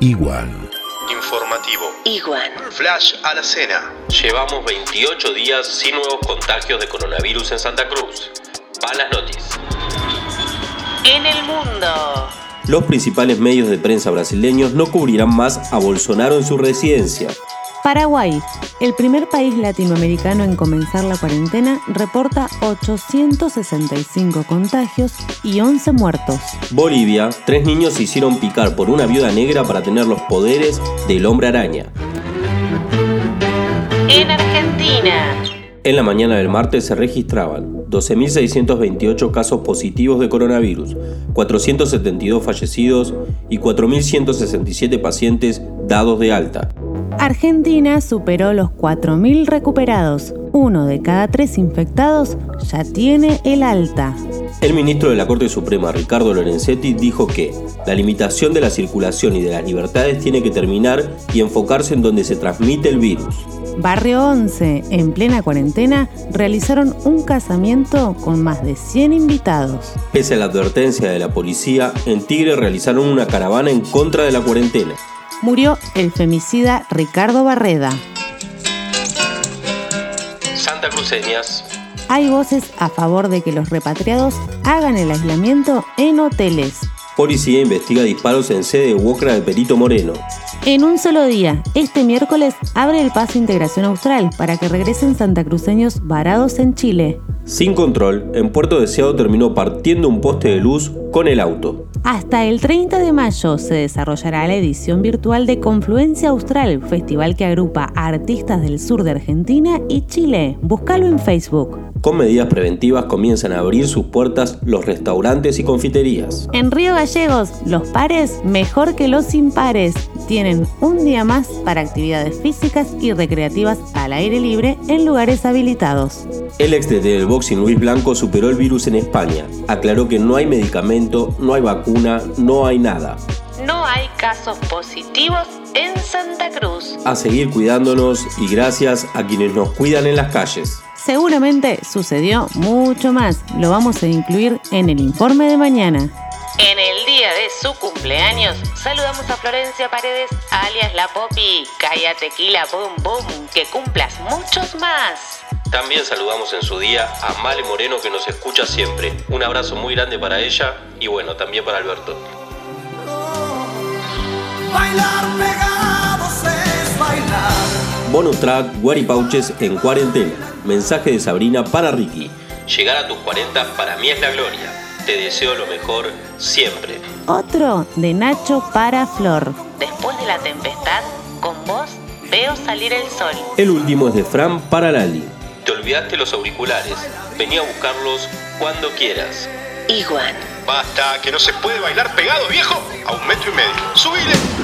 Igual. Informativo. Igual. Flash a la cena. Llevamos 28 días sin nuevos contagios de coronavirus en Santa Cruz. Malas noticias. En el mundo. Los principales medios de prensa brasileños no cubrirán más a Bolsonaro en su residencia. Paraguay, el primer país latinoamericano en comenzar la cuarentena, reporta 865 contagios y 11 muertos. Bolivia, tres niños se hicieron picar por una viuda negra para tener los poderes del hombre araña. En Argentina. En la mañana del martes se registraban 12.628 casos positivos de coronavirus, 472 fallecidos y 4.167 pacientes dados de alta. Argentina superó los 4.000 recuperados. Uno de cada tres infectados ya tiene el alta. El ministro de la Corte Suprema, Ricardo Lorenzetti, dijo que la limitación de la circulación y de las libertades tiene que terminar y enfocarse en donde se transmite el virus. Barrio 11, en plena cuarentena, realizaron un casamiento con más de 100 invitados. Pese a la advertencia de la policía, en Tigre realizaron una caravana en contra de la cuarentena murió el femicida Ricardo Barreda. Santa Cruceñas. Hay voces a favor de que los repatriados hagan el aislamiento en hoteles. Policía investiga disparos en sede de Wocra de Perito Moreno. En un solo día, este miércoles, abre el paso Integración Austral para que regresen santacruceños varados en Chile. Sin control, en Puerto Deseado terminó partiendo un poste de luz con el auto. Hasta el 30 de mayo se desarrollará la edición virtual de Confluencia Austral, festival que agrupa a artistas del sur de Argentina y Chile. Búscalo en Facebook. Con medidas preventivas comienzan a abrir sus puertas los restaurantes y confiterías. En Río Gallegos, los pares mejor que los impares tienen un día más para actividades físicas y recreativas al aire libre en lugares habilitados. El ex del boxing Luis Blanco superó el virus en España. Aclaró que no hay medicamento, no hay vacuna, no hay nada. No hay casos positivos en Santa Cruz. A seguir cuidándonos y gracias a quienes nos cuidan en las calles. Seguramente sucedió mucho más. Lo vamos a incluir en el informe de mañana. En el día de su cumpleaños, saludamos a Florencia Paredes, alias La Popi. Calla tequila, boom, boom, que cumplas muchos más. También saludamos en su día a Male Moreno que nos escucha siempre. Un abrazo muy grande para ella y bueno, también para Alberto. Bailar es Bonus track, Pouches en cuarentena. Mensaje de Sabrina para Ricky. Llegar a tus 40 para mí es la gloria. Te deseo lo mejor siempre. Otro de Nacho para Flor. Después de la tempestad, con vos veo salir el sol. El último es de Fran para Lali. Te olvidaste los auriculares. Vení a buscarlos cuando quieras. Igual. Basta, que no se puede bailar pegado, viejo. A un metro y medio. ¡Subile!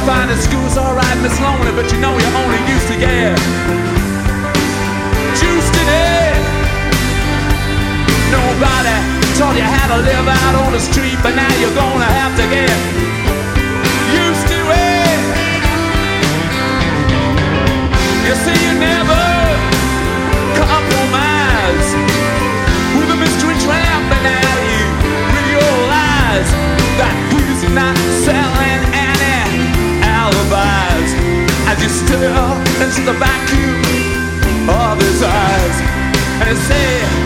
finest school's alright, Miss Lonely, but you know you're only used to, yeah. Juiced in it. Nobody taught you how to live out on the street, but now you're gonna have say.